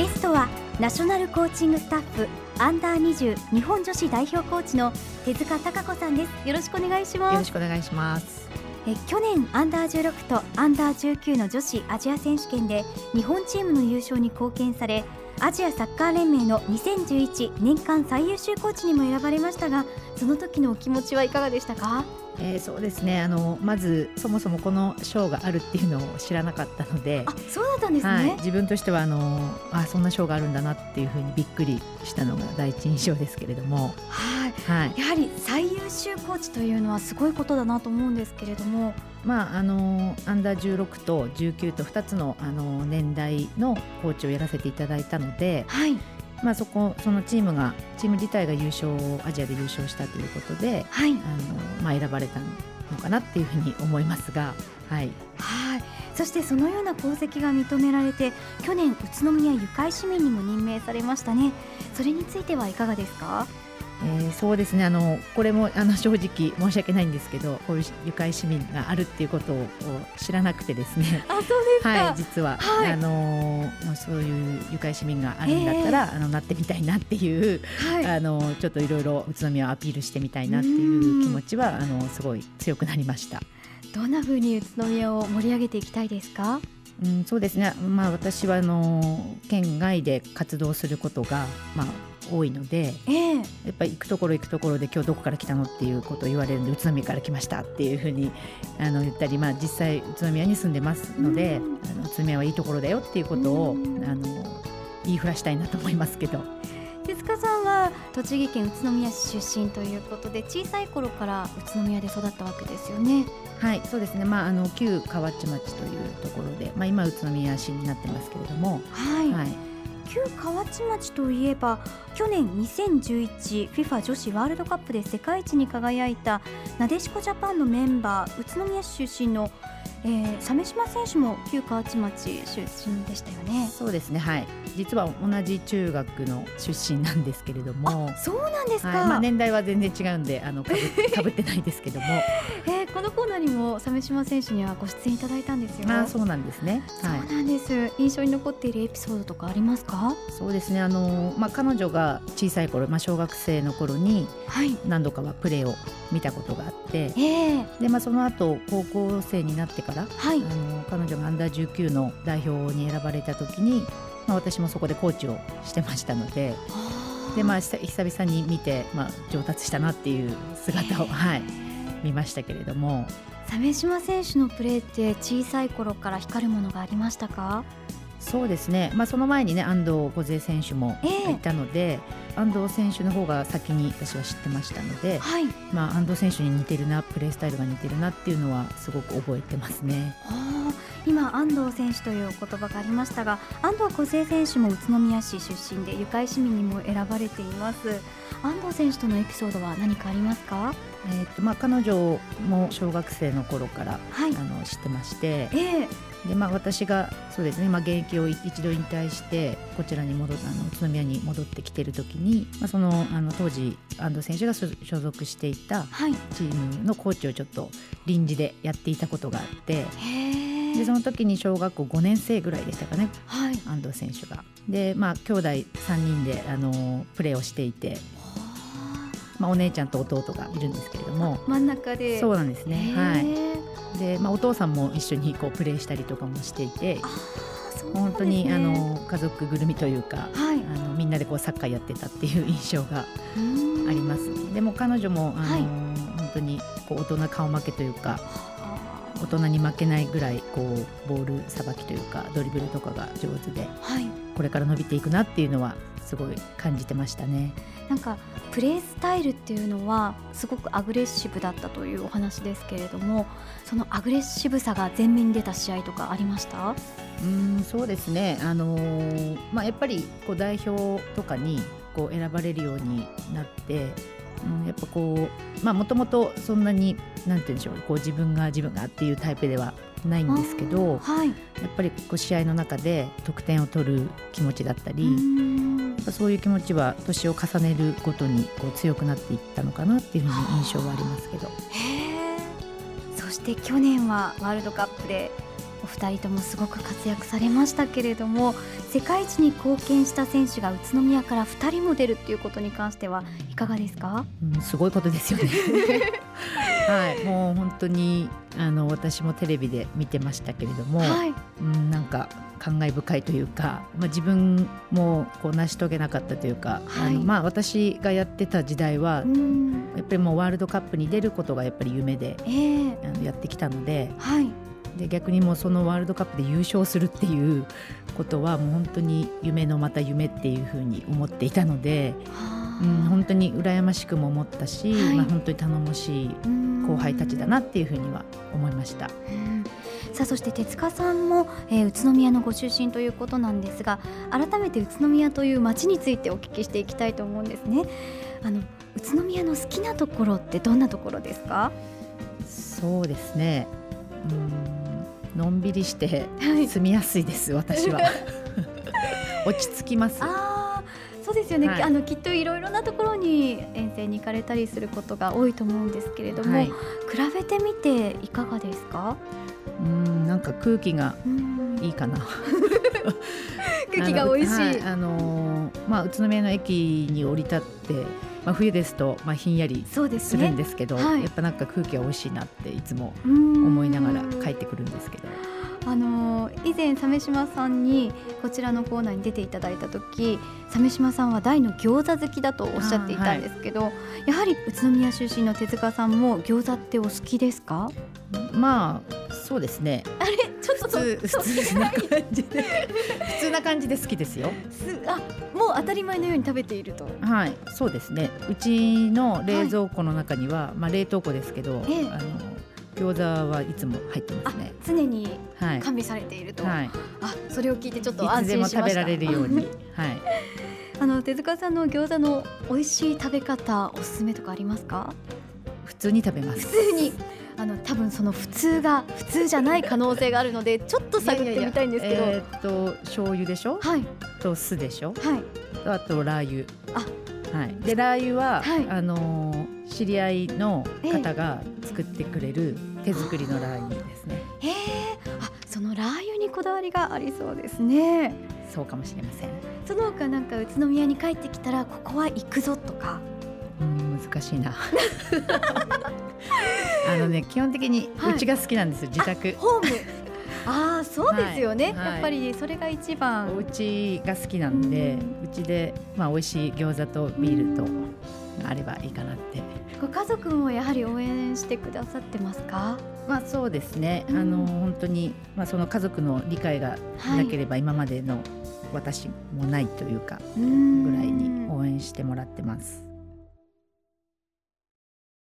ゲストはナショナルコーチングスタッフアンダー20日本女子代表コーチの手塚貴子さんです。よろしくお願いします。よろしくお願いします。え去年アンダー16とアンダー19の女子アジア選手権で日本チームの優勝に貢献されアジアサッカー連盟の2011年間最優秀コーチにも選ばれましたがその時のお気持ちはいかがでしたか？えー、そうですね。あのまずそもそもこの賞があるっていうのを知らなかったのであそうだったんですね、はい、自分としてはあのあそんな賞があるんだなっていうふうにびっくりしたのが第一印象ですけれども、はい、はい、やはり最優秀コーチというのはすごいことだなと思うんですけれども。まあ、あのアンダー16と19と2つのあの年代のコーチをやらせていただいたので、はい、まあ、そこそのチームがチーム自体が優勝アジアで優勝したということで、はい、あのまあ、選ばれたのかなっていうふうに思いますが。はい、はい。そしてそのような功績が認められて去年宇都宮ゆかい市民にも任命されましたね。それについてはいかがですか？えー、そうですね。あのこれもあの正直申し訳ないんですけどこういう愉快市民があるっていうことを知らなくてですね。あそうですはい、実は、はい、あのそういう愉快市民があるんだったら、えー、あのなってみたいなっていう、はい、あのちょっといろいろ宇都宮をアピールしてみたいなっていう気持ちはあのすごい強くなりました。どんな風に宇都宮を盛り上げていきたいですか？うん、そうですね、まあ、私はあの県外で活動することが、まあ、多いので、えー、やっぱり行くところ行くところで今日どこから来たのっていうことを言われるんで宇都宮から来ましたっていうふうにあの言ったり、まあ、実際宇都宮に住んでますので、あの宇都宮はいいところだよっていうことをあの言いふらしたいなと思いますけど。手塚さんは栃木県宇都宮市出身ということで小さい頃から宇都宮で育ったわけですよね。はいそうですね、まあ、あの旧河内町というところで、まあ、今宇都宮市になってますけれども、はい、はい旧河内町といえば去年 2011FIFA 女子ワールドカップで世界一に輝いたなでしこジャパンのメンバー宇都宮市出身のえー、鮫島選手も旧河内町出身でしたよね。そうですね、はい。実は同じ中学の出身なんですけれども、そうなんですか。はい、まあ年代は全然違うんで、あのかぶかぶってないですけども、えー、このコーナーにも鮫島選手にはご出演いただいたんですよ。あ、そうなんですね。はい、そうなんです。印象に残っているエピソードとかありますか？そうですね。あのまあ彼女が小さい頃、まあ小学生の頃に何度かはプレーを見たことがあって、はい、えー、でまあその後高校生になってから、はい、あの彼女がアンダー19の代表に選ばれた時に、まあ、私もそこでコーチをしてましたので。でまあ、久々に見て、まあ、上達したなっていう姿を、はい、見ましたけれども。鮫島選手のプレーって小さい頃から光るものがありましたか？そうですね、まあ、その前にね安藤梢選手もいたので、えー、安藤選手の方が先に私は知ってましたので、はい。まあ、安藤選手に似てるなプレースタイルが似てるなっていうのはすごく覚えてますね。今安藤選手という言葉がありましたが安藤梢選手も宇都宮市出身で愉快市民にも選ばれています。安藤選手とのエピソードは何かありますか？えーとまあ、彼女も小学生の頃から、はい、あの知ってまして、えーでまあ、私がそうですね、まあ、現役を一度引退してこちらに戻あの宇都宮に戻ってきてる時に、まあ、そのあの当時安藤選手が所属していたチームのコーチをちょっと臨時でやっていたことがあって。でその時に小学校5年生ぐらいでしたかね、はい、安藤選手が。でまあ兄弟3人であのプレーをしていてまあ、お姉ちゃんと弟がいるんですけれども。真ん中で。そうなんですね。はい。で、まあ、お父さんも一緒にこうプレーしたりとかもしていて。本当にあの家族ぐるみというか、はい、あのみんなでこうサッカーやってたっていう印象がありますでも彼女もあの、はい、本当にこう大人顔負けというか大人に負けないぐらいこうボールさばきというかドリブルとかが上手で、はい、これから伸びていくなっていうのはすごい感じてましたね。なんかプレースタイルっていうのはすごくアグレッシブだったというお話ですけれどもそのアグレッシブさが前面に出た試合とかありました？うんそうですね、あのー、まあ、やっぱりこう代表とかにこう選ばれるようになって、うん、やっぱこうもともとそんなになんて言うんでしょうこう自分が自分がっていうタイプではないんですけど、はい、やっぱりこう試合の中で得点を取る気持ちだったりそういう気持ちは年を重ねるごとにこう強くなっていったのかなっていうふうに印象はありますけど。そして去年はワールドカップでお二人ともすごく活躍されましたけれども世界一に貢献した選手が宇都宮から2人も出るっていうことに関してはいかがですか、うん、すごいことですよね。はいもう本当にあの私もテレビで見てましたけれども、はい、うん、なんか感慨深いというか、まあ、自分もこう成し遂げなかったというか、はい、あのまあ、私がやってた時代はやっぱりもうワールドカップに出ることがやっぱり夢で、えー、あのやってきたので。はいで逆にもうそのワールドカップで優勝するっていうことはもう本当に夢のまた夢っていうふうに思っていたので、うん、本当に羨ましくも思ったし、はい、まあ、本当に頼もしい後輩たちだなっていうふうには思いました。さあそして手塚さんも、えー、宇都宮のご出身ということなんですが改めて宇都宮という街についてお聞きしていきたいと思うんですね。あの宇都宮の好きなところってどんなところですか？そうですね。うんのんびりして住みやすいです、はい、私は。落ち着きます。そうですよね、はい、あのきっといろいろなところに遠征に行かれたりすることが多いと思うんですけれども、はい、比べてみていかがですか？うんなんか空気がいいかな 空気が美味しい。あ、はい、あのー、まあ、宇都宮の駅に降り立ってまあ、冬ですとまあひんやりするんですけど、ねはい、やっぱなんか空気が美味しいなっていつも思いながら帰ってくるんですけど。あの以前鮫島さんにこちらのコーナーに出ていただいた時鮫島さんは大の餃子好きだとおっしゃっていたんですけど、はい、やはり宇都宮出身の手塚さんも餃子ってお好きですか？まあそうですねあれちょっと普通普通な感じで 普通な感じで好きですよすあもう当たり前のように食べているとはいそうですねうちの冷蔵庫の中には、はい、まあ冷凍庫ですけど、ええ、あの餃子はいつも入ってますね。常に完備されていると、はい、あそれを聞いてちょっと安心しました。食べられるように。はい。あの手塚さんの餃子の美味しい食べ方おすすめとかありますか？普通に食べます。普通に。あの多分その普通が普通じゃない可能性があるのでちょっと探ってみたいんですけど。えー、っと醤油でしょ？はい。と酢でしょ？はい。あとラー油。あ。はい。でラー油は、はい、あのー、知り合いの方が作ってくれる手作りのラー油ですね。へえ、あ、そのラー油にこだわりがありそうですね。そうかもしれません。その他なんか宇都宮に帰ってきたらここは行くぞとか。うん難しいな。あのね基本的にうちが好きなんです自宅。ホーム。ああそうですよね、はい、やっぱりそれが一番。お家が好きなんでうちでまあ美味しい餃子とビールとあればいいかなって。ご家族もやはり応援してくださってますか？まあそうですね、うん、あの本当に、まあ、その家族の理解がなければ今までの私もないというかぐらいに応援してもらってます。